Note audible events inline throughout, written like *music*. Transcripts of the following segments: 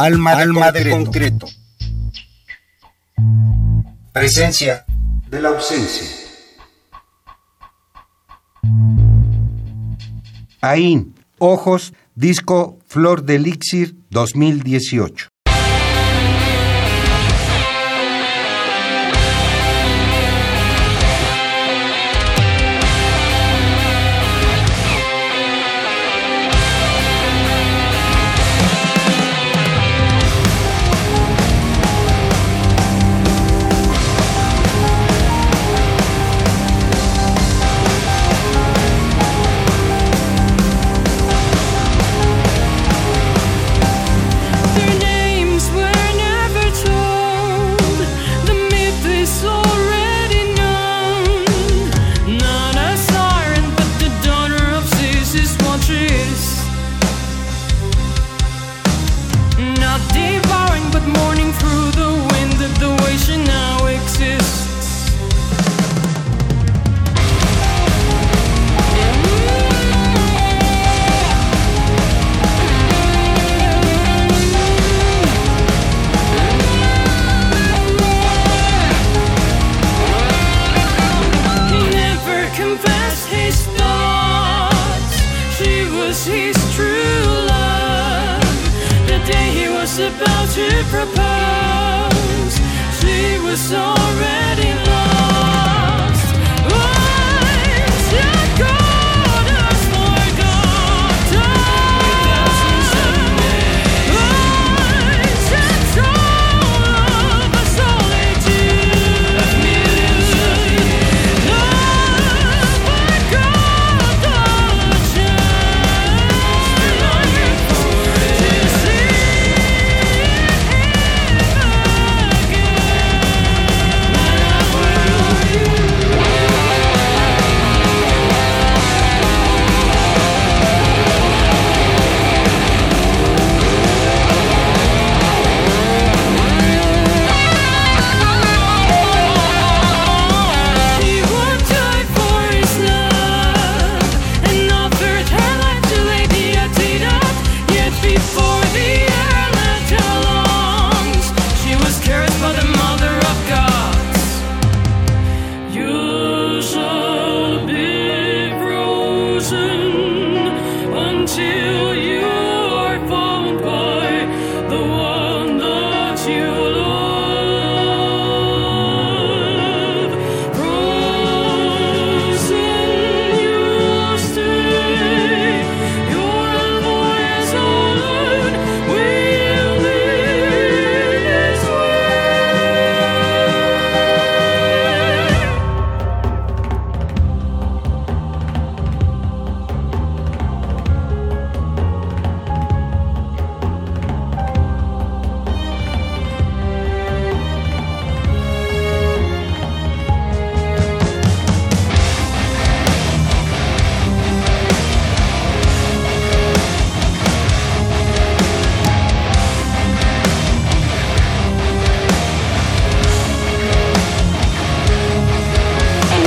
Alma, Alma de, concreto. Presencia de la ausencia. Ain, Ojos, disco Flor de Elixir 2018.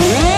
Yeah.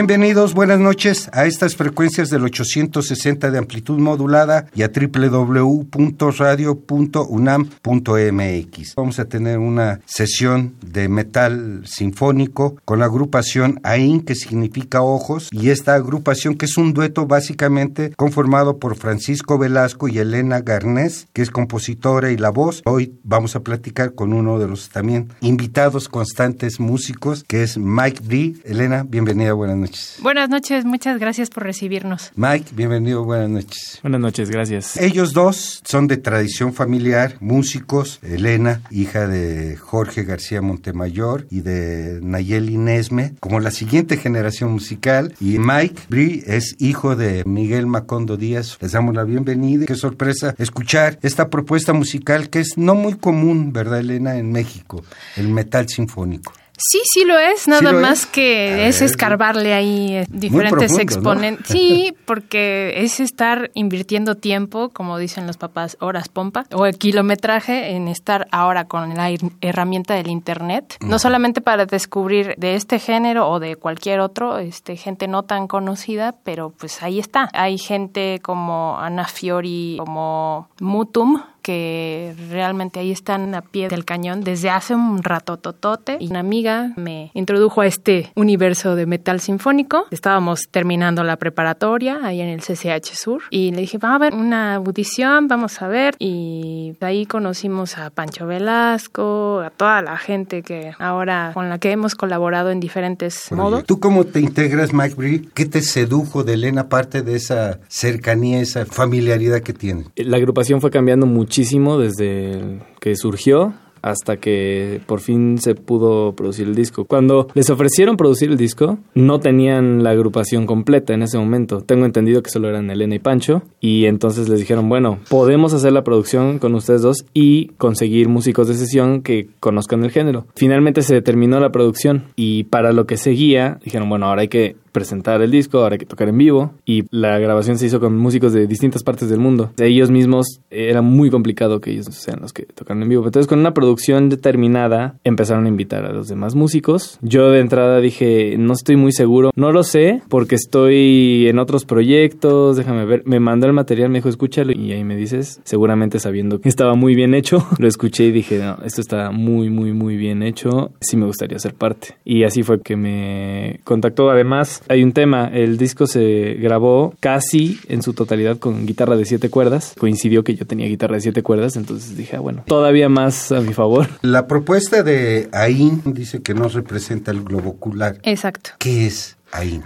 Bienvenidos, buenas noches a estas frecuencias del 860 de amplitud modulada y a www.radio.unam.mx. Vamos a tener una sesión de metal sinfónico con la agrupación AIN, que significa ojos, y esta agrupación que es un dueto básicamente conformado por Francisco Velasco y Elena Garnés, que es compositora y la voz. Hoy vamos a platicar con uno de los también invitados constantes músicos, que es Mike Bree. Elena, bienvenida, buenas noches. Buenas noches, muchas gracias por recibirnos. Mike, bienvenido, buenas noches. Buenas noches, gracias. Ellos dos son de tradición familiar, músicos. Elena, hija de Jorge García Montemayor y de Nayeli Nesme, como la siguiente generación musical. Y Mike Brie es hijo de Miguel Macondo Díaz. Les damos la bienvenida. Qué sorpresa escuchar esta propuesta musical que es no muy común, ¿verdad, Elena, en México? El metal sinfónico. Sí, sí lo es, nada más que es escarbarle ahí eh, diferentes exponentes. *laughs* Sí, porque es estar invirtiendo tiempo, como dicen los papás, horas pompa, o el kilometraje en estar ahora con la herramienta del Internet, no solamente para descubrir de este género o de cualquier otro, este gente no tan conocida, pero pues ahí está. Hay gente como Ana Fiori, como Mutum, que realmente ahí están a pie del cañón desde hace un rato totote y una amiga me introdujo a este universo de metal sinfónico. Estábamos terminando la preparatoria ahí en el CCH Sur y le dije, va a haber una audición, vamos a ver y ahí conocimos a Pancho Velasco, a toda la gente que ahora con la que hemos colaborado en diferentes modos. ¿Tú cómo te integras, Mike Bree? ¿Qué te sedujo de Elena aparte de esa cercanía, esa familiaridad que tiene? La agrupación fue cambiando mucho muchísimo desde que surgió hasta que por fin se pudo producir el disco. Cuando les ofrecieron producir el disco, no tenían la agrupación completa en ese momento. Tengo entendido que solo eran Elena y Pancho. Y entonces les dijeron, bueno, podemos hacer la producción con ustedes dos y conseguir músicos de sesión que conozcan el género. Finalmente se determinó la producción y para lo que seguía, dijeron, bueno, ahora hay que presentar el disco, ahora que tocar en vivo y la grabación se hizo con músicos de distintas partes del mundo. Ellos mismos era muy complicado que ellos sean los que tocaran en vivo. Entonces con una producción determinada empezaron a invitar a los demás músicos. Yo de entrada dije, no estoy muy seguro, no lo sé porque estoy en otros proyectos, déjame ver. Me mandó el material, me dijo, escúchalo y ahí me dices, seguramente sabiendo que estaba muy bien hecho, *laughs* lo escuché y dije, no, esto está muy, muy, muy bien hecho, sí me gustaría ser parte. Y así fue que me contactó además hay un tema, el disco se grabó casi en su totalidad con guitarra de siete cuerdas. Coincidió que yo tenía guitarra de siete cuerdas, entonces dije, ah, bueno, todavía más a mi favor. La propuesta de AIN dice que no representa el globo ocular. Exacto. ¿Qué es?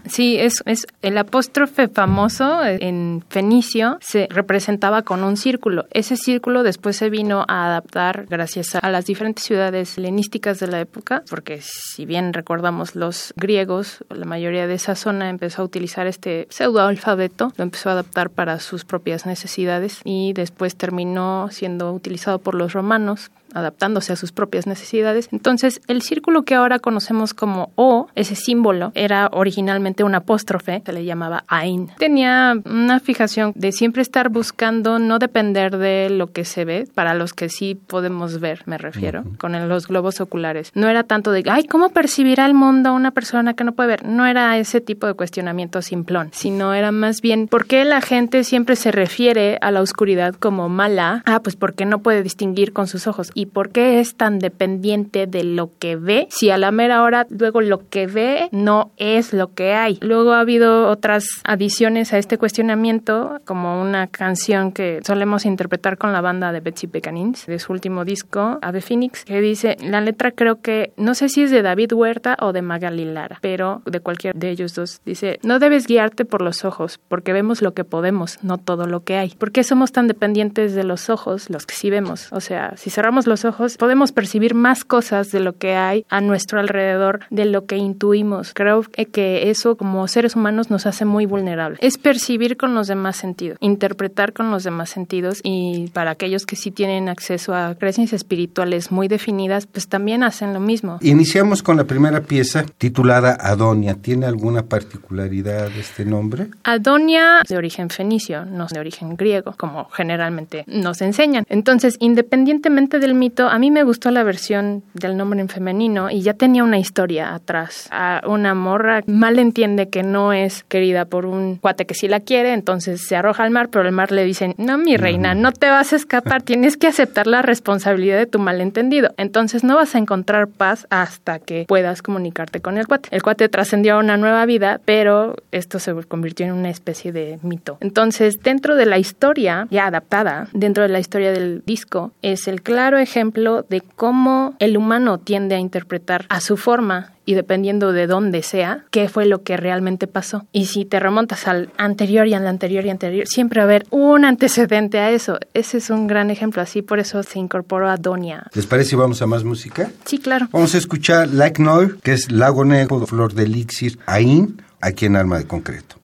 Sí, es, el apóstrofe famoso en fenicio se representaba con un círculo. Ese círculo después se vino a adaptar gracias a las diferentes ciudades helenísticas de la época, porque si bien recordamos los griegos, la mayoría de esa zona empezó a utilizar este pseudo alfabeto, lo empezó a adaptar para sus propias necesidades y después terminó siendo utilizado por los romanos adaptándose a sus propias necesidades. Entonces, el círculo que ahora conocemos como O, ese símbolo, era originalmente un apóstrofe, se le llamaba Ain. Tenía una fijación de siempre estar buscando no depender de lo que se ve, para los que sí podemos ver, me refiero, con los globos oculares. No era tanto de, ay, ¿cómo percibirá el mundo una persona que no puede ver? No era ese tipo de cuestionamiento simplón, sino era más bien, ¿por qué la gente siempre se refiere a la oscuridad como mala? Ah, pues porque no puede distinguir con sus ojos. Y ¿Y por qué es tan dependiente de lo que ve? Si a la mera hora luego lo que ve no es lo que hay. Luego ha habido otras adiciones a este cuestionamiento, como una canción que solemos interpretar con la banda de Betsy Pecanins, de su último disco, Ave Phoenix, que dice, la letra creo que, no sé si es de David Huerta o de Magali Lara, pero de cualquier de ellos dos, dice, no debes guiarte por los ojos, porque vemos lo que podemos, no todo lo que hay. ¿Por qué somos tan dependientes de los ojos, los que sí vemos? O sea, si cerramos los ojos, podemos percibir más cosas de lo que hay a nuestro alrededor, de lo que intuimos. Creo que eso como seres humanos nos hace muy vulnerables. Es percibir con los demás sentidos, interpretar con los demás sentidos y para aquellos que sí tienen acceso a creencias espirituales muy definidas, pues también hacen lo mismo. Iniciamos con la primera pieza titulada Adonia. ¿Tiene alguna particularidad este nombre? Adonia de origen fenicio, no de origen griego, como generalmente nos enseñan. Entonces, independientemente del a mí me gustó la versión del nombre en femenino y ya tenía una historia atrás. A una morra mal entiende que no es querida por un cuate que sí la quiere, entonces se arroja al mar, pero el mar le dice, no, mi reina, no te vas a escapar, tienes que aceptar la responsabilidad de tu malentendido. Entonces no vas a encontrar paz hasta que puedas comunicarte con el cuate. El cuate trascendió a una nueva vida, pero esto se convirtió en una especie de mito. Entonces, dentro de la historia ya adaptada, dentro de la historia del disco, es el claro ejemplo de cómo el humano tiende a interpretar a su forma y dependiendo de dónde sea, qué fue lo que realmente pasó. Y si te remontas al anterior y al anterior y anterior, siempre va a haber un antecedente a eso. Ese es un gran ejemplo, así por eso se incorporó a Donia. ¿Les parece si vamos a más música? Sí, claro. Vamos a escuchar Like Noir, que es Lago Negro, Flor de Elixir, Ain, aquí en Alma de Concreto.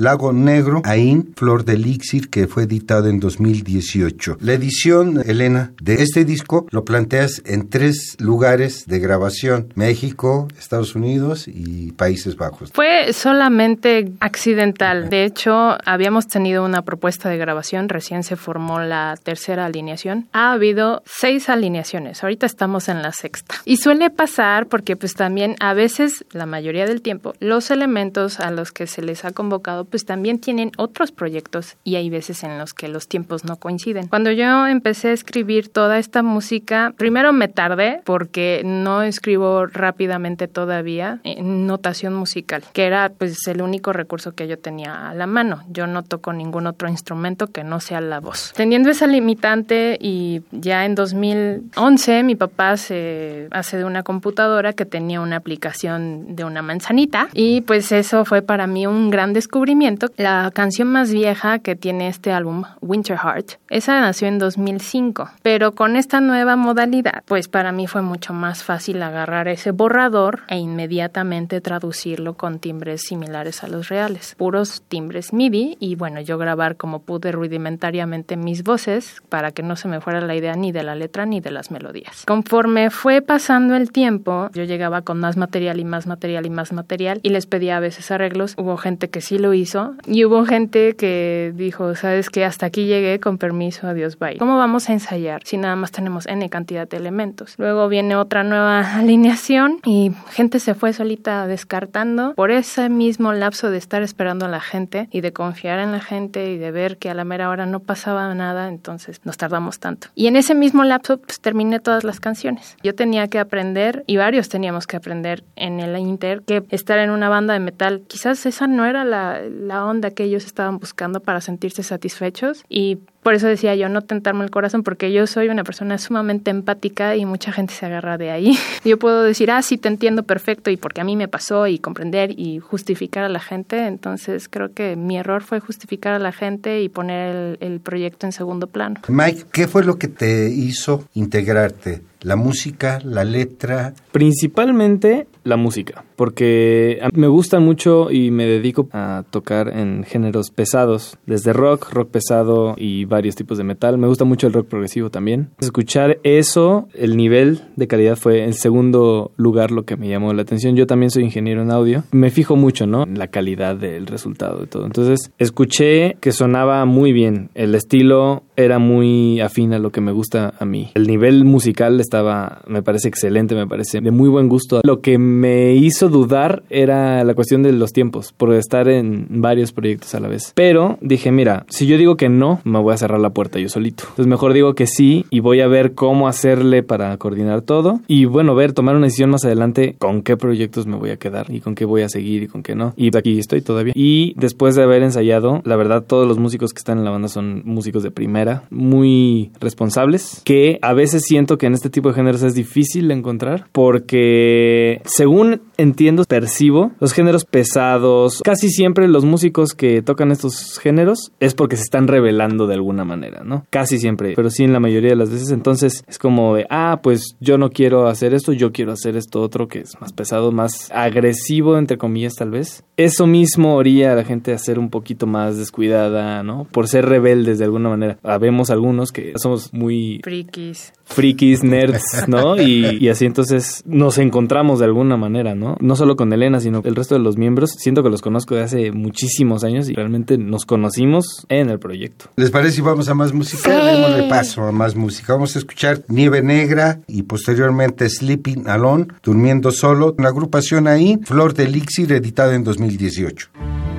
Lago Negro, Ain, Flor de Elixir, que fue editado en 2018. La edición, Elena, de este disco lo planteas en tres lugares de grabación, México, Estados Unidos y Países Bajos. Fue solamente accidental. De hecho, habíamos tenido una propuesta de grabación, recién se formó la tercera alineación. Ha habido seis alineaciones, ahorita estamos en la sexta. Y suele pasar porque pues también a veces, la mayoría del tiempo, los elementos a los que se les ha convocado pues también tienen otros proyectos y hay veces en los que los tiempos no coinciden. Cuando yo empecé a escribir toda esta música, primero me tardé porque no escribo rápidamente todavía en notación musical, que era pues el único recurso que yo tenía a la mano. Yo no toco ningún otro instrumento que no sea la voz. Teniendo esa limitante y ya en 2011 mi papá se hace de una computadora que tenía una aplicación de una manzanita y pues eso fue para mí un gran descubrimiento. La canción más vieja que tiene este álbum, Winter Heart, esa nació en 2005, pero con esta nueva modalidad, pues para mí fue mucho más fácil agarrar ese borrador e inmediatamente traducirlo con timbres similares a los reales, puros timbres MIDI y bueno, yo grabar como pude rudimentariamente mis voces para que no se me fuera la idea ni de la letra ni de las melodías. Conforme fue pasando el tiempo, yo llegaba con más material y más material y más material y les pedía a veces arreglos. Hubo gente que sí lo hizo y hubo gente que dijo, sabes que hasta aquí llegué con permiso, adiós, bye. ¿Cómo vamos a ensayar si nada más tenemos N cantidad de elementos? Luego viene otra nueva *laughs* alineación y gente se fue solita descartando por ese mismo lapso de estar esperando a la gente y de confiar en la gente y de ver que a la mera hora no pasaba nada, entonces nos tardamos tanto. Y en ese mismo lapso pues, terminé todas las canciones. Yo tenía que aprender y varios teníamos que aprender en el Inter que estar en una banda de metal, quizás esa no era la, la onda que ellos estaban buscando para sentirse satisfechos y por eso decía yo, no tentarme el corazón, porque yo soy una persona sumamente empática y mucha gente se agarra de ahí. *laughs* Yo puedo decir, ah, sí, te entiendo perfecto y porque a mí me pasó y comprender y justificar a la gente. Entonces creo que mi error fue justificar a la gente y poner el, el proyecto en segundo plano. Mike, ¿qué fue lo que te hizo integrarte? ¿La música, la letra? Principalmente la música, porque a mí me gusta mucho y me dedico a tocar en géneros pesados, desde rock, rock pesado y varios tipos de metal. Me gusta mucho el rock progresivo también. Escuchar eso, el nivel de calidad fue en segundo lugar lo que me llamó la atención. Yo también soy ingeniero en audio. Me fijo mucho, ¿no? En la calidad del resultado de todo. Entonces, escuché que sonaba muy bien. El estilo era muy afín a lo que me gusta a mí. El nivel musical estaba, me parece excelente, me parece de muy buen gusto. Lo que me hizo dudar era la cuestión de los tiempos, por estar en varios proyectos a la vez. Pero dije, mira, si yo digo que no, me voy a cerrar la puerta yo solito. Entonces mejor digo que sí y voy a ver cómo hacerle para coordinar todo y bueno, ver, tomar una decisión más adelante con qué proyectos me voy a quedar y con qué voy a seguir y con qué no. Y aquí estoy todavía. Y después de haber ensayado, la verdad todos los músicos que están en la banda son músicos de primera, muy responsables, que a veces siento que en este tipo de géneros es difícil encontrar porque según entiendo, percibo, los géneros pesados, casi siempre los músicos que tocan estos géneros es porque se están revelando de alguna manera, ¿no? Casi siempre, pero sí en la mayoría de las veces. Entonces es como de, ah, pues yo no quiero hacer esto, yo quiero hacer esto otro que es más pesado, más agresivo, entre comillas, tal vez. Eso mismo haría a la gente a ser un poquito más descuidada, ¿no? Por ser rebeldes de alguna manera. Habemos algunos que somos muy... Frikis. Frikis, nerds, ¿no? *laughs* Y, y así entonces nos encontramos de alguna manera, ¿no? ¿no? solo con Elena, sino el resto de los miembros. Siento que los conozco de hace muchísimos años y realmente nos conocimos en el proyecto. ¿Les parece si vamos a más música? Sí. Démosle paso a más música. Vamos a escuchar Nieve Negra y posteriormente Sleeping Alone, Durmiendo Solo, una agrupación ahí, Flor de Elixir, editada en 2018.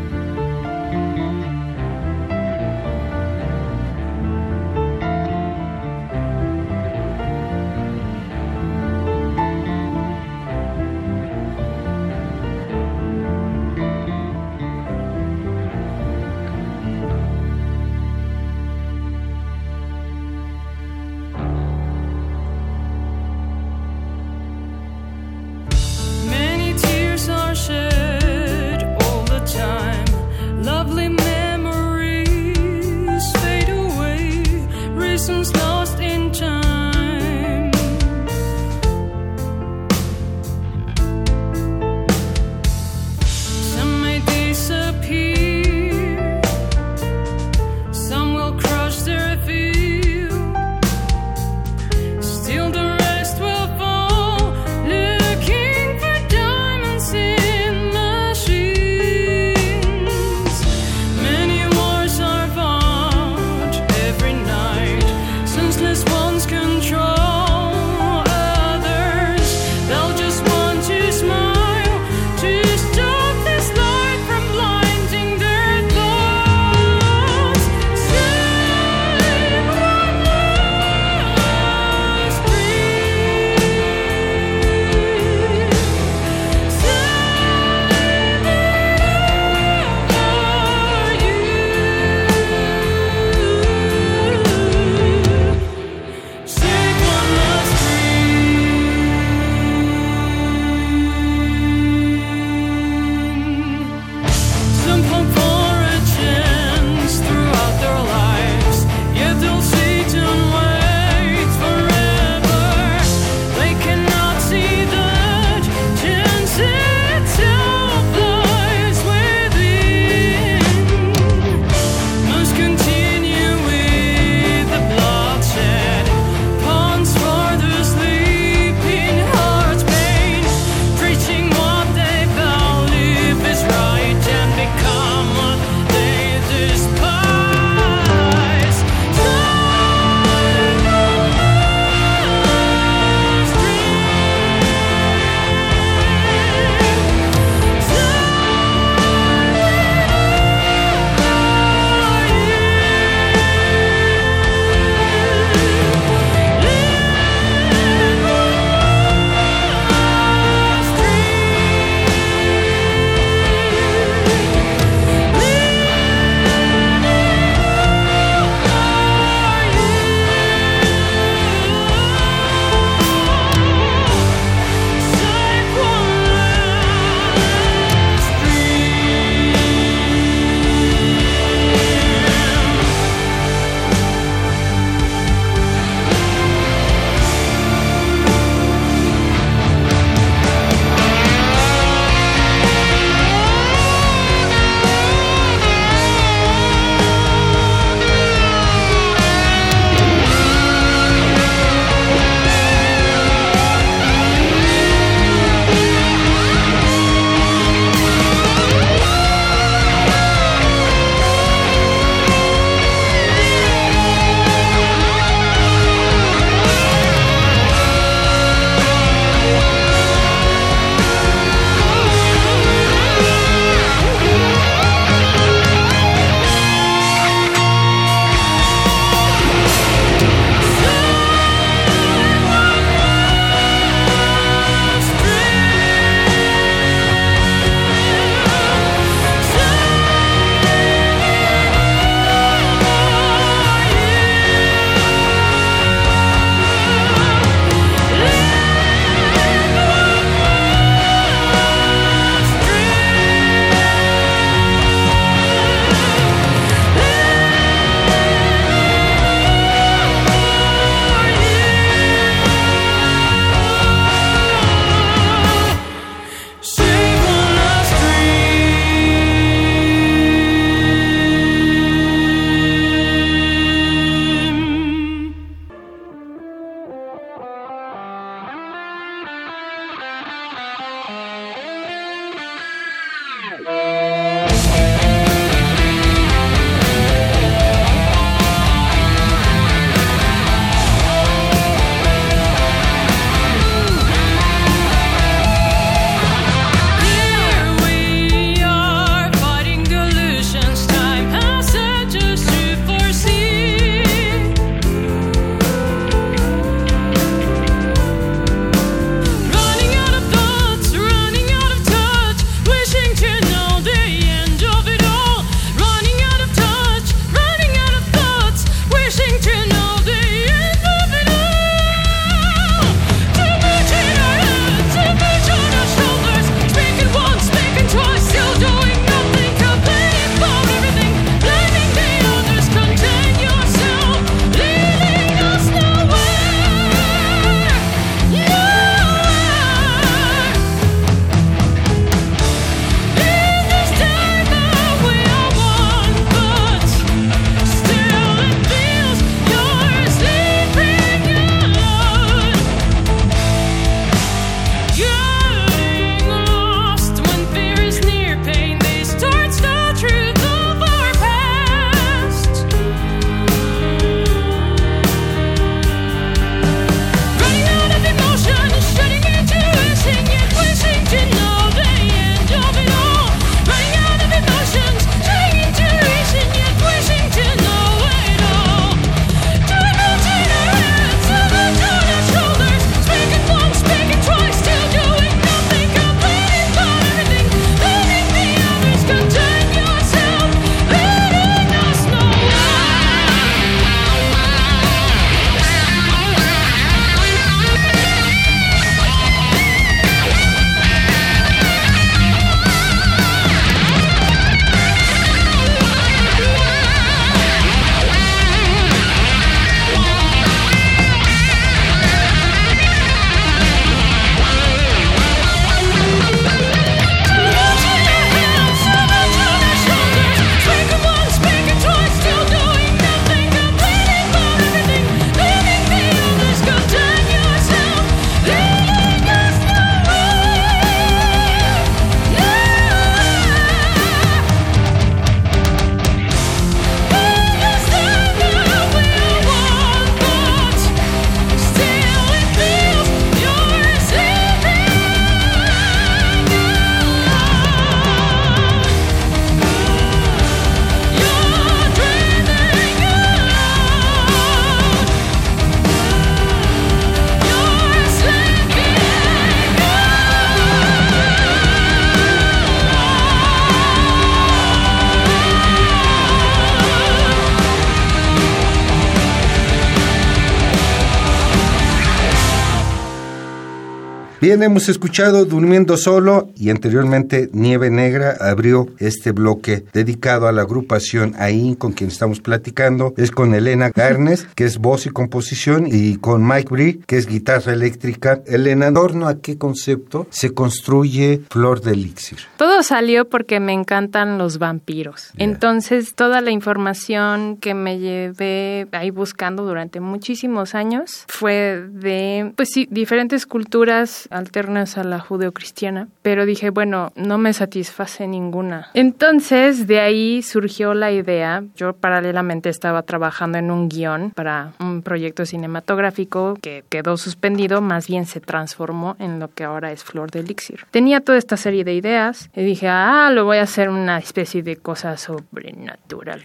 Bien, hemos escuchado Durmiendo Solo y anteriormente Nieve Negra abrió este bloque dedicado a la agrupación ahí con quien estamos platicando. Es con Elena Garnes, *laughs* que es voz y composición, y con Mike Bree, que es guitarra eléctrica. Elena, ¿en torno a qué concepto se construye Flor de Elixir? Todo salió porque me encantan los vampiros. Entonces, toda la información que me llevé ahí buscando durante muchísimos años fue de, pues sí, diferentes culturas alternas a la judeocristiana, pero dije, bueno, no me satisface ninguna. Entonces, de ahí surgió la idea, yo paralelamente estaba trabajando en un guion para un proyecto cinematográfico que quedó suspendido, más bien se transformó en lo que ahora es Flor de Elixir. Tenía toda esta serie de ideas y dije, ah, lo voy a hacer una especie de cosa sobrenatural,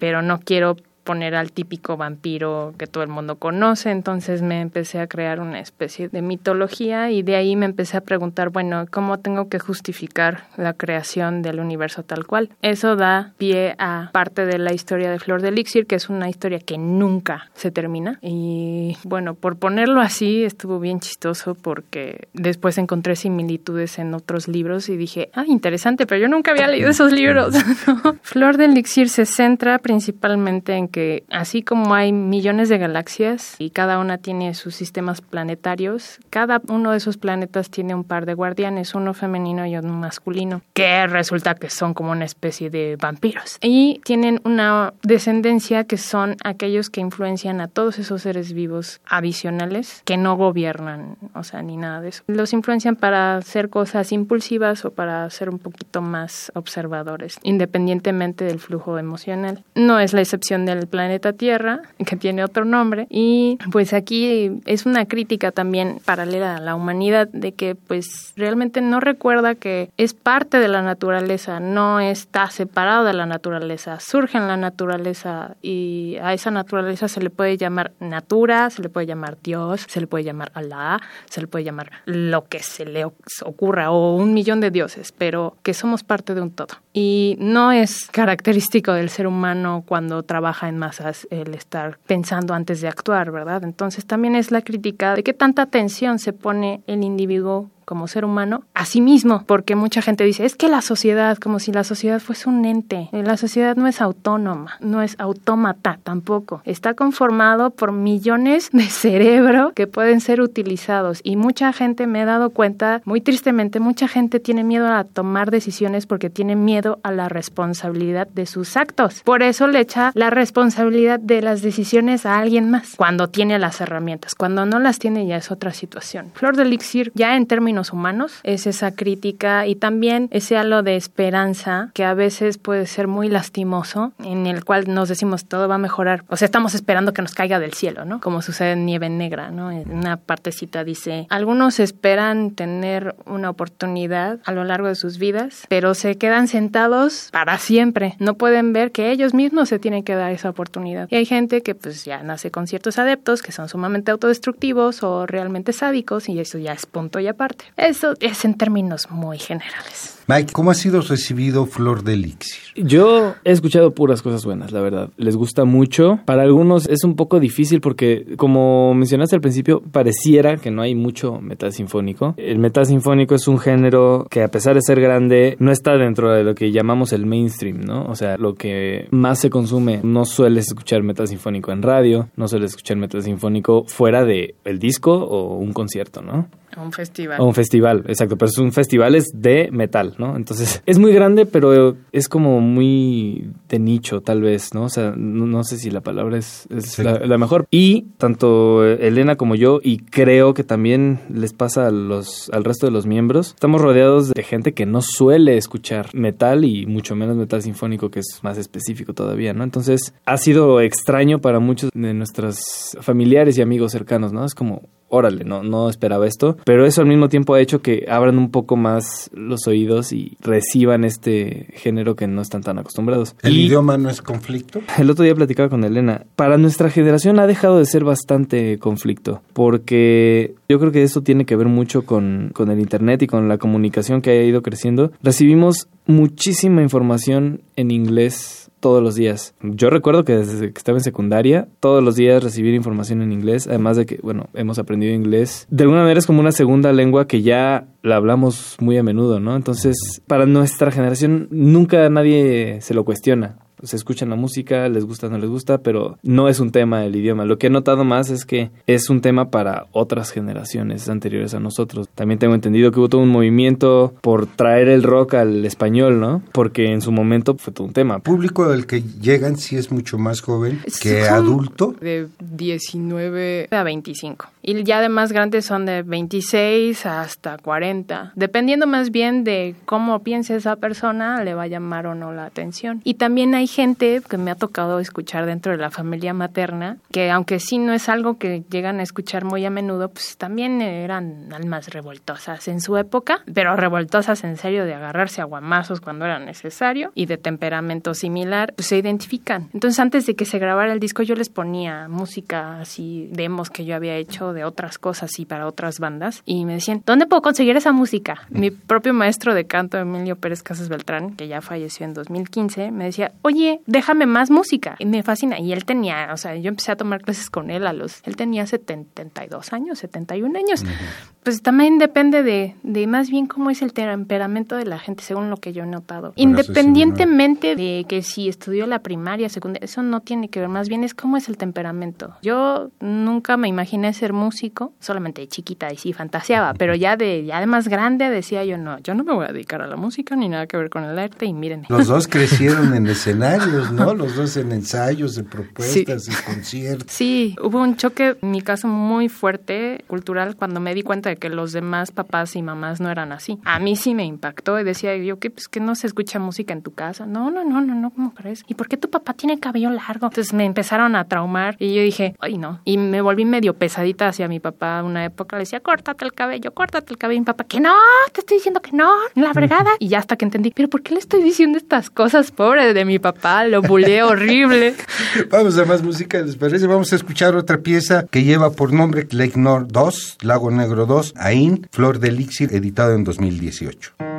pero no quiero poner al típico vampiro que todo el mundo conoce, entonces me empecé a crear una especie de mitología y de ahí me empecé a preguntar, bueno, ¿cómo tengo que justificar la creación del universo tal cual? Eso da pie a parte de la historia de Flor de Elixir, que es una historia que nunca se termina y bueno, por ponerlo así estuvo bien chistoso porque después encontré similitudes en otros libros y dije, ah, interesante, pero yo nunca había leído esos libros. *laughs* Flor de Elixir se centra principalmente en que así como hay millones de galaxias y cada una tiene sus sistemas planetarios, cada uno de esos planetas tiene un par de guardianes, uno femenino y uno masculino, que resulta que son como una especie de vampiros. Y tienen una descendencia que son aquellos que influencian a todos esos seres vivos adicionales que no gobiernan, o sea, ni nada de eso. Los influencian para hacer cosas impulsivas o para ser un poquito más observadores, independientemente del flujo emocional. No es la excepción del planeta Tierra, que tiene otro nombre, y pues aquí es una crítica también paralela a la humanidad de que pues realmente no recuerda que es parte de la naturaleza, no está separado de la naturaleza, surge en la naturaleza y a esa naturaleza se le puede llamar natura, se le puede llamar Dios, se le puede llamar Alá, se le puede llamar lo que se le ocurra o un millón de dioses, pero que somos parte de un todo. Y no es característico del ser humano cuando trabaja en masas el estar pensando antes de actuar, ¿verdad? Entonces también es la crítica de qué tanta atención se pone el individuo como ser humano a sí mismo, porque mucha gente dice, es que la sociedad, como si la sociedad fuese un ente, la sociedad no es autónoma, no es autómata tampoco, está conformado por millones de *laughs* cerebro que pueden ser utilizados y mucha gente me he dado cuenta, muy tristemente, mucha gente tiene miedo a tomar decisiones porque tiene miedo a la responsabilidad de sus actos. Por eso le echa la responsabilidad de las decisiones a alguien más cuando tiene las herramientas, cuando no las tiene ya es otra situación. Flor de Elixir ya en términos humanos, es esa crítica y también ese halo de esperanza que a veces puede ser muy lastimoso, en el cual nos decimos todo va a mejorar, o sea, estamos esperando que nos caiga del cielo, ¿no? Como sucede en Nieve Negra, ¿no? En una partecita dice, algunos esperan tener una oportunidad a lo largo de sus vidas, pero se quedan sentados para siempre, no pueden ver que ellos mismos se tienen que dar esa oportunidad. Y hay gente que pues ya nace con ciertos adeptos que son sumamente autodestructivos o realmente sádicos y eso ya es punto y aparte. Eso es en términos muy generales. Mike, ¿cómo ha sido recibido Flor de Elixir? Yo he escuchado puras cosas buenas, la verdad. Les gusta mucho. Para algunos es un poco difícil porque, como mencionaste al principio, pareciera que no hay mucho metal sinfónico. El metal sinfónico es un género que, a pesar de ser grande, no está dentro de lo que llamamos el mainstream, ¿no? O sea, lo que más se consume. No sueles escuchar metal sinfónico en radio, no sueles escuchar metal sinfónico fuera de el disco o un concierto, ¿no? Un festival. un festival, exacto. Pero es un festival es de metal, ¿no? Entonces *laughs* es muy grande, pero es como muy de nicho, tal vez, ¿no? O sea, no, sé si la palabra es, la, mejor. Y tanto Elena como yo, y creo que también les pasa a los, al resto de los miembros, estamos rodeados de gente que no suele escuchar metal y mucho menos metal sinfónico, que es más específico todavía, ¿no? Entonces ha sido extraño para muchos de nuestros familiares y amigos cercanos, ¿no? Es como, órale, no, no esperaba esto, pero eso al mismo tiempo ha hecho que abran un poco más los oídos y reciban este género que no están tan acostumbrados. ¿El idioma no es conflicto? *laughs* El otro día platicaba con Elena, para nuestra generación ha dejado de ser bastante conflicto, porque yo creo que eso tiene que ver mucho con, con el Internet y con la comunicación que ha ido creciendo. Recibimos muchísima información en inglés todos los días. Yo recuerdo que desde que estaba en secundaria, todos los días recibir información en inglés, además de que, bueno, hemos aprendido inglés. De alguna manera es como una segunda lengua que ya la hablamos muy a menudo, ¿no? Entonces, para nuestra generación nunca nadie se lo cuestiona se escuchan la música, les gusta, no les gusta, pero no es un tema el idioma. Lo que he notado más es que es un tema para otras generaciones anteriores a nosotros. También tengo entendido que hubo todo un movimiento por traer el rock al español, ¿no? Porque en su momento fue todo un tema. El público al que llegan sí es mucho más joven que adulto. De 19 a 25. Y ya de más grandes son de 26 hasta 40. Dependiendo más bien de cómo piense esa persona, le va a llamar o no la atención. Y también hay gente que me ha tocado escuchar dentro de la familia materna, que aunque sí no es algo que llegan a escuchar muy a menudo, pues también eran almas revoltosas en su época, pero revoltosas en serio de agarrarse a guamazos cuando era necesario y de temperamento similar, pues se identifican. Entonces antes de que se grabara el disco yo les ponía música así, demos que yo había hecho de otras cosas y para otras bandas y me decían, ¿dónde puedo conseguir esa música? Mi propio maestro de canto, Emilio Pérez Casas Beltrán, que ya falleció en 2015, me decía, oye, déjame más música. Y me fascina. Y él tenía, o sea, yo empecé a tomar clases con él a los, él tenía 72 años, 71 años. Pues también depende de, de más bien cómo es el temperamento de la gente, según lo que yo he notado. Independientemente de que si estudió la primaria, secundaria, eso no tiene que ver, más bien es cómo es el temperamento. Yo nunca me imaginé ser músico, solamente de chiquita y sí fantaseaba, pero ya de, ya de más grande decía yo, no, yo no me voy a dedicar a la música ni nada que ver con el arte y mírenme. Los dos crecieron en escenario *laughs* ¿no? Los dos en ensayos, de propuestas, sí. conciertos. Sí, hubo un choque, en mi caso, muy fuerte, cultural, cuando me di cuenta de que los demás papás y mamás no eran así. A mí sí me impactó y decía yo, que pues que no se escucha música en tu casa. No, no, no, no, no, ¿cómo crees? ¿Y por qué tu papá tiene cabello largo? Entonces me empezaron a traumar y yo dije, ay, no. Y me volví medio pesadita hacia mi papá una época. Le decía, córtate el cabello, córtate el cabello. Y mi papá, que no, te estoy diciendo que no, la fregada. y ya hasta que entendí, pero ¿por qué le estoy diciendo estas cosas, pobre de mi papá? Papá, lo bulé horrible. *laughs* Vamos a más música, ¿les parece? Vamos a escuchar otra pieza que lleva por nombre Lake Nord 2, Lago Negro 2, Ain, Flor de Elixir, editado en 2018.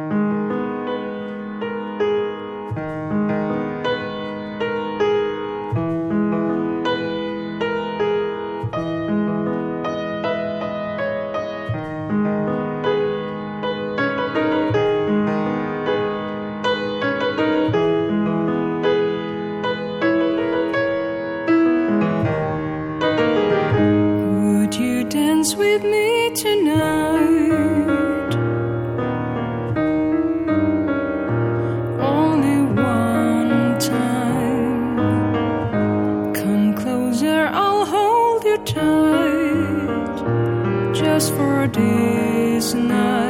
for days and nights.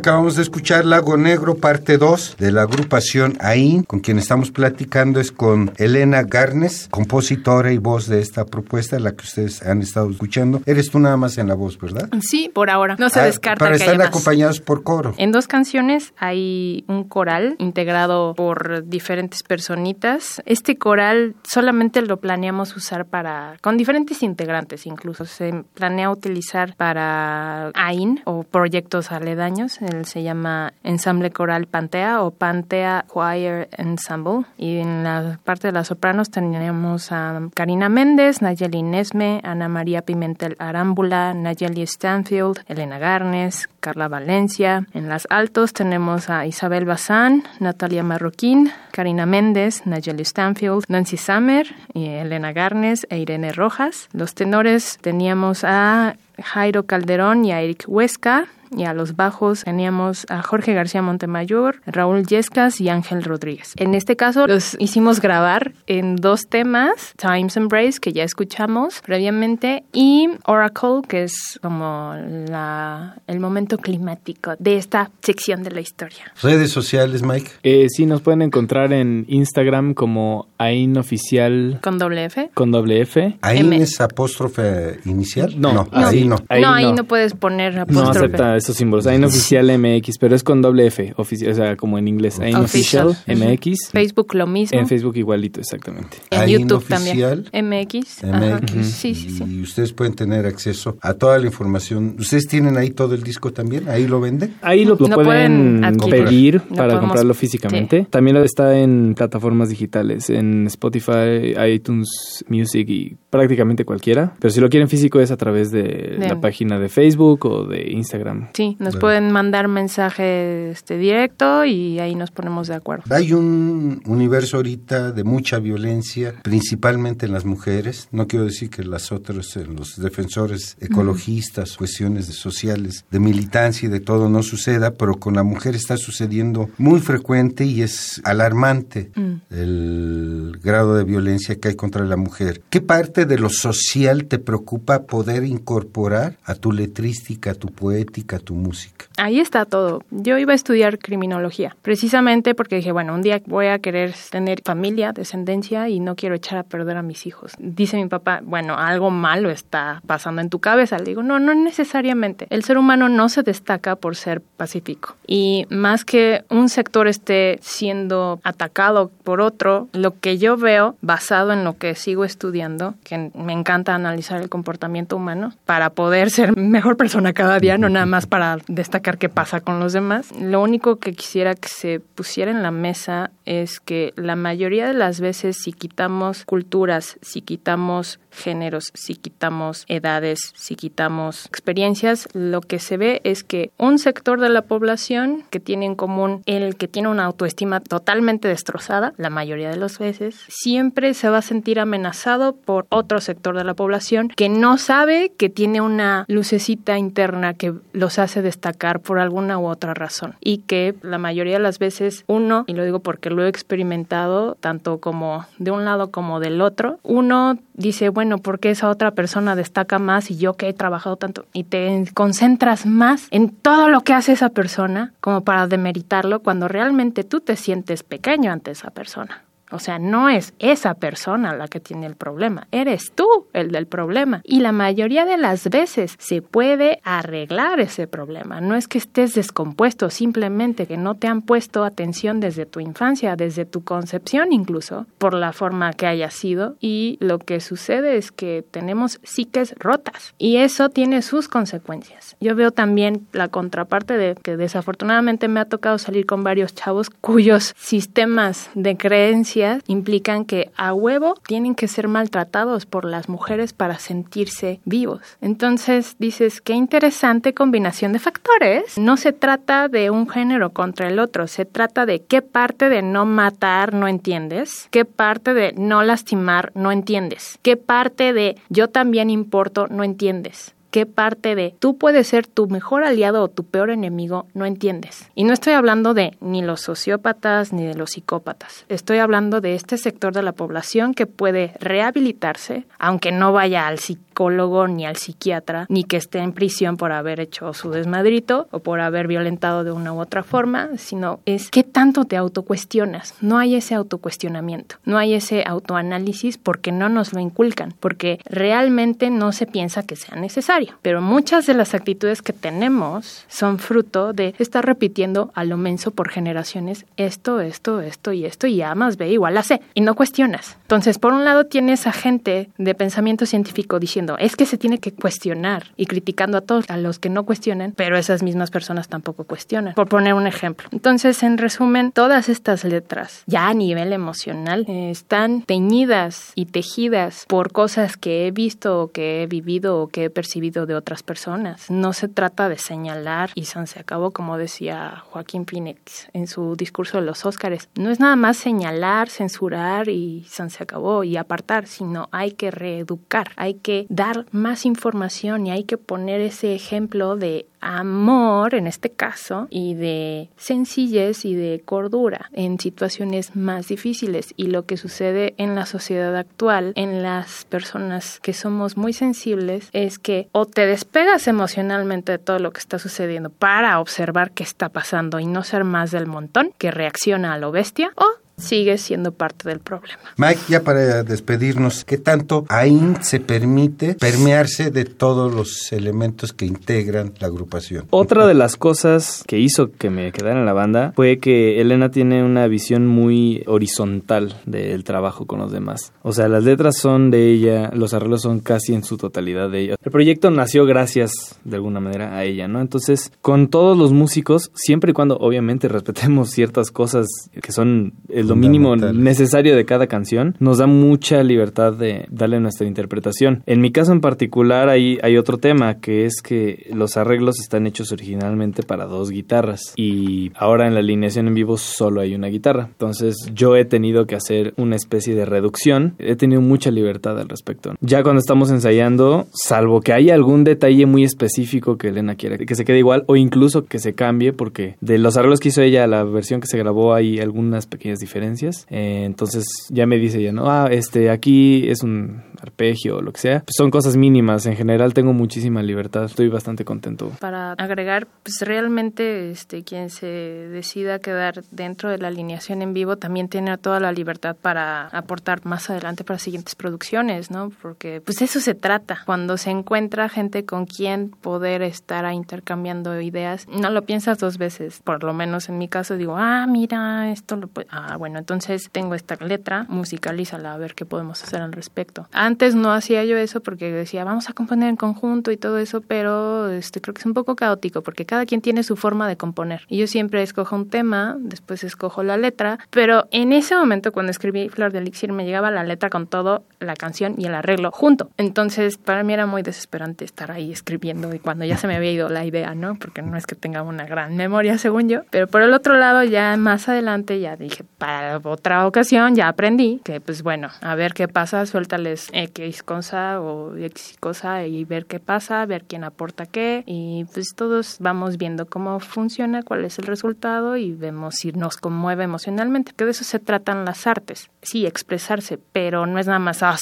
Acabamos de escuchar Lago Negro, parte 2 de la agrupación AIN. Con quien estamos platicando es con Elena Garnes, compositora y voz de esta propuesta, la que ustedes han estado escuchando. Eres tú nada más en la voz, ¿verdad? Sí, por ahora. No se Ah, descarta Pero que están haya más. acompañados por coro. En dos canciones hay un coral integrado por diferentes personitas. Este coral solamente lo planeamos usar para con diferentes integrantes, incluso se planea utilizar para AIN o proyectos aledaños. Se llama Ensamble Coral Pantea o Pantea Choir Ensemble. Y en la parte de las sopranos tenemos a Karina Méndez, Nayeli Nesme, Ana María Pimentel Arámbula, Nayeli Stanfield, Elena Garnes, Carla Valencia. En las altos tenemos a Isabel Bazán, Natalia Marroquín, Karina Méndez, Nayeli Stanfield, Nancy Summer, y Elena Garnes e Irene Rojas. Los tenores teníamos a Jairo Calderón y a Eric Huesca. Y a los bajos teníamos a Jorge García Montemayor, Raúl Yescas y Ángel Rodríguez. En este caso los hicimos grabar en dos temas, Times Embrace, que ya escuchamos previamente, y Oracle, que es como la, el momento climático de esta sección de la historia. Redes sociales, Mike. Eh, sí, nos pueden encontrar en Instagram como AIN Oficial Con doble F. con doble F. ¿Ahí M. es apóstrofe inicial? No, ahí no. Ahí no, ahí no. no puedes poner No apóstrofe. acepta esos símbolos. AIN Oficial MX, pero es con doble F, ofici- o sea, como en inglés. AIN Oficial. Oficial MX. Facebook lo mismo. En Facebook igualito, exactamente. En YouTube oficial, también. MX. ajá. MX. Sí, sí, sí. Y ustedes pueden tener acceso a toda la información. ¿Ustedes tienen ahí todo el disco también? ¿Ahí lo venden? Ahí lo, lo Lo pueden adquirir. pedir Lo para podemos- comprarlo físicamente. También lo está en plataformas digitales, en Spotify, iTunes Music y prácticamente cualquiera. Pero si lo quieren físico es a través de, De- la página de Facebook o de Instagram. Sí, nos Bueno. pueden mandar mensaje este, directo y ahí nos ponemos de acuerdo. Hay un universo ahorita de mucha violencia, principalmente en las mujeres. No quiero decir que las otras, en los defensores ecologistas, cuestiones de sociales, de militancia y de todo no suceda, pero con la mujer está sucediendo muy frecuente y es alarmante el grado de violencia que hay contra la mujer. ¿Qué parte de lo social te preocupa poder incorporar a tu letrística, a tu poética, tu música? Ahí está todo. Yo iba a estudiar criminología, precisamente porque dije, bueno, un día voy a querer tener familia, descendencia y no quiero echar a perder a mis hijos. Dice mi papá, bueno, algo malo está pasando en tu cabeza. Le digo, no, no necesariamente. El ser humano no se destaca por ser pacífico. Y más que un sector esté siendo atacado por otro, lo que yo veo, basado en lo que sigo estudiando, que me encanta analizar el comportamiento humano, para poder ser mejor persona cada día, no nada más para destacar qué pasa con los demás. Lo único que quisiera que se pusiera en la mesa es que la mayoría de las veces si quitamos culturas, si quitamos géneros, si quitamos edades, si quitamos experiencias, lo que se ve es que un sector de la población que tiene en común el que tiene una autoestima totalmente destrozada, la mayoría de las veces, siempre se va a sentir amenazado por otro sector de la población que no sabe que tiene una lucecita interna que los hace destacar por alguna u otra razón. Y que la mayoría de las veces uno, y lo digo porque lo he experimentado tanto como de un lado como del otro, uno dice, bueno, ¿por qué esa otra persona destaca más y yo que he trabajado tanto? Y te concentras más en todo lo que hace esa persona como para demeritarlo cuando realmente tú te sientes pequeño ante esa persona. O sea, no es esa persona la que tiene el problema, eres tú el del problema. Y la mayoría de las veces se puede arreglar ese problema. No es que estés descompuesto, simplemente que no te han puesto atención desde tu infancia, desde tu concepción incluso, por la forma que haya sido. Y lo que sucede es que tenemos psiques rotas y eso tiene sus consecuencias. Yo veo también la contraparte de que desafortunadamente me ha tocado salir con varios chavos cuyos sistemas de creencias implican que a huevo tienen que ser maltratados por las mujeres para sentirse vivos. Entonces dices, qué interesante combinación de factores. No se trata de un género contra el otro, se trata de qué parte de no matar no entiendes, qué parte de no lastimar no entiendes, qué parte de yo también importo no entiendes qué parte de tú puedes ser tu mejor aliado o tu peor enemigo no entiendes. Y no estoy hablando de ni los sociópatas ni de los psicópatas. Estoy hablando de este sector de la población que puede rehabilitarse, aunque no vaya al psicólogo ni al psiquiatra, ni que esté en prisión por haber hecho su desmadrito o por haber violentado de una u otra forma, sino es qué tanto te autocuestionas. No hay ese autocuestionamiento, no hay ese autoanálisis porque no nos lo inculcan, porque realmente no se piensa que sea necesario pero muchas de las actitudes que tenemos son fruto de estar repitiendo a lo menso por generaciones esto, esto, esto y esto y A más B igual a C y no cuestionas. Entonces, por un lado tienes a gente de pensamiento científico diciendo es que se tiene que cuestionar y criticando a todos a los que no cuestionan, pero esas mismas personas tampoco cuestionan. Por poner un ejemplo. Entonces, en resumen, todas estas letras ya a nivel emocional están teñidas y tejidas por cosas que he visto o que he vivido o que he percibido de otras personas. No se trata de señalar y se acabó, como decía Joaquín Phoenix en su discurso de los Óscares. No es nada más señalar, censurar y se acabó y apartar, sino hay que reeducar, hay que dar más información y hay que poner ese ejemplo de amor en este caso y de sencillez y de cordura en situaciones más difíciles. Y lo que sucede en la sociedad actual en las personas que somos muy sensibles es que o te despegas emocionalmente de todo lo que está sucediendo para observar qué está pasando y no ser más del montón que reacciona a lo bestia o sigue siendo parte del problema. Mike, ya para despedirnos, ¿qué tanto AIN se permite permearse de todos los elementos que integran la agrupación? Otra de las cosas que hizo que me quedara en la banda fue que Elena tiene una visión muy horizontal del trabajo con los demás. O sea, las letras son de ella, los arreglos son casi en su totalidad de ella. El proyecto nació gracias, de alguna manera, a ella, ¿no? Entonces, con todos los músicos, siempre y cuando obviamente *laughs* respetemos ciertas cosas que son el lo mínimo necesario de cada canción, nos da mucha libertad de darle nuestra interpretación. En mi caso en particular hay, hay otro tema, que es que los arreglos están hechos originalmente para dos guitarras y ahora en la alineación en vivo solo hay una guitarra. Entonces yo he tenido que hacer una especie de reducción. He tenido mucha libertad al respecto. Ya cuando estamos ensayando, salvo que haya algún detalle muy específico que Elena quiera que se quede igual o incluso que se cambie porque de los arreglos que hizo ella la versión que se grabó hay algunas pequeñas diferencias eh, entonces ya me dice ya, ¿no? Ah, este, aquí es un arpegio o lo que sea. Pues son cosas mínimas. En general tengo muchísima libertad. Estoy bastante contento. Para agregar, pues realmente este, quien se decida quedar dentro de la alineación en vivo también tiene toda la libertad para aportar más adelante para siguientes producciones, ¿no? Porque pues eso se trata. Cuando se encuentra gente con quien poder estar intercambiando ideas, no lo piensas dos veces. Por lo menos en mi caso digo, ah, mira, esto lo puede... Ah, bueno, entonces tengo esta letra, musicalízala a ver qué podemos hacer al respecto. Antes no hacía yo eso porque decía, vamos a componer en conjunto y todo eso, pero este, creo que es un poco caótico porque cada quien tiene su forma de componer. Y yo siempre escojo un tema, después escojo la letra, pero en ese momento cuando escribí Flor de Elixir me llegaba la letra con todo, la canción y el arreglo junto. Entonces para mí era muy desesperante estar ahí escribiendo y cuando ya se me había ido la idea, ¿no? Porque no es que tenga una gran memoria según yo, pero por el otro lado ya más adelante ya dije, para otra ocasión ya aprendí que pues bueno, a ver qué pasa, suéltales X cosa o X cosa y ver qué pasa, ver quién aporta qué. Y pues todos vamos viendo cómo funciona, cuál es el resultado y vemos si nos conmueve emocionalmente, que de eso se tratan las artes, sí, expresarse, pero no es nada más, ah,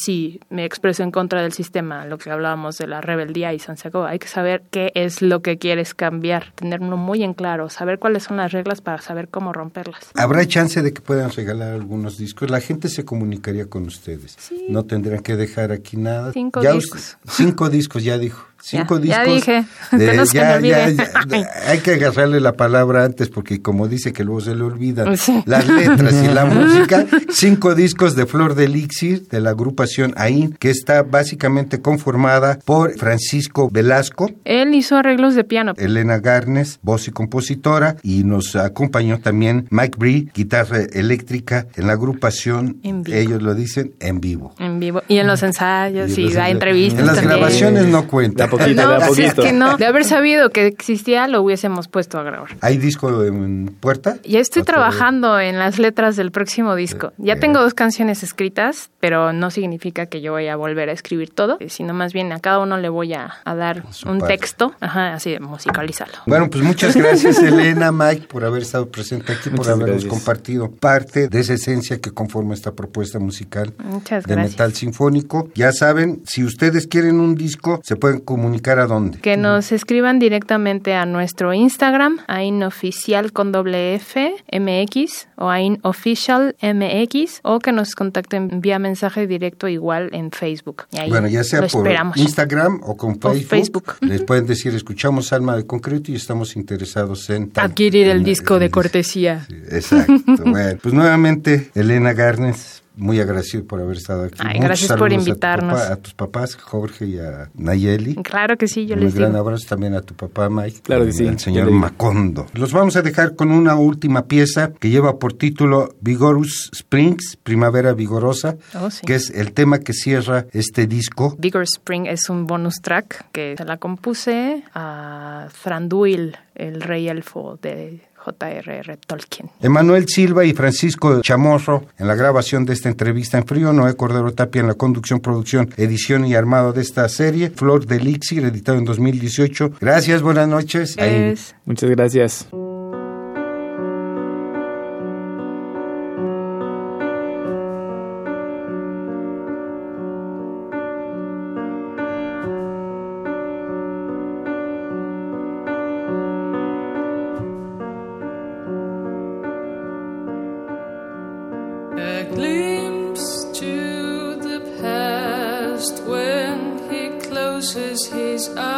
me expreso en contra del sistema, lo que hablábamos de la rebeldía y Santiago, hay que saber qué es lo que quieres cambiar, tenerlo muy en claro, saber cuáles son las reglas para saber cómo romperlas. ¿Habrá chance de que pueda regalar algunos discos. La gente se comunicaría con ustedes. Sí. No tendrían que dejar aquí nada. Cinco Ya discos. cinco discos, ya dijo. Cinco Ya, ya discos. dije. Que no se me olvide. hay que agarrarle la palabra antes porque como dice que luego se le olvidan Sí. las letras y la *laughs* música. Cinco discos de Flor de Elixir de la agrupación AIN que está básicamente conformada por Francisco Velasco, Él hizo arreglos de piano. Elena Garnes, voz y compositora, y nos acompañó también Mike Bree, guitarra eléctrica en la agrupación, En vivo. ellos lo dicen, en vivo. En vivo. Y en los ensayos y, los- da entrevistas En las también. grabaciones no cuenta. Poquito, No, da pues es que no. De haber sabido que existía, lo hubiésemos puesto a grabar. ¿Hay disco en puerta? Ya estoy trabajando en las letras del próximo disco. Ya tengo dos canciones escritas, pero no significa que yo vaya a volver a escribir todo, sino más bien a cada uno le voy a, a dar Su un parte. texto, ajá, así de musicalizarlo. Bueno, pues muchas gracias *laughs* Elena, Mike, por haber estado presente aquí, por Muchas habernos gracias. compartido parte de esa esencia que conforma esta propuesta musical Muchas de gracias. metal sinfónico. Ya saben, si ustedes quieren un disco, se pueden comunicar a dónde. Que nos escriban directamente a nuestro Instagram, ainoficial con doble F, MX, o ainoficial MX, o que nos contacten vía mensaje directo igual en Facebook. Y ahí Bueno, ya sea por esperamos. Instagram o con O Facebook, Facebook. les pueden decir, escuchamos Alma de Concreto y estamos interesados en... tal- Adquirir el en- disco de cortesía. Sí, exacto. *laughs* bueno, pues nuevamente, Elena Garnes, muy agradecido por haber estado aquí. Ay, gracias por saludos a tu invitarnos. papá- A, tus papás, Jorge y a Nayeli. Claro que sí, yo Un les gran digo. abrazo también a tu papá, Mike. Claro que y sí, Al señor. Macondo. Los vamos a dejar con una última pieza que lleva por título Vigorous Springs, Primavera Vigorosa, Oh, sí. que es el tema que cierra este disco. Vigor Spring es un bonus track que se la compuse a Thranduil, el rey elfo de J.R.R. Tolkien. Emanuel Silva y Francisco Chamorro en la grabación de esta entrevista en frío, Noé Cordero Tapia en la conducción, producción, edición y armado de esta serie, Flor de Elixir, editado en 2018. Gracias, buenas noches. Muchas gracias. I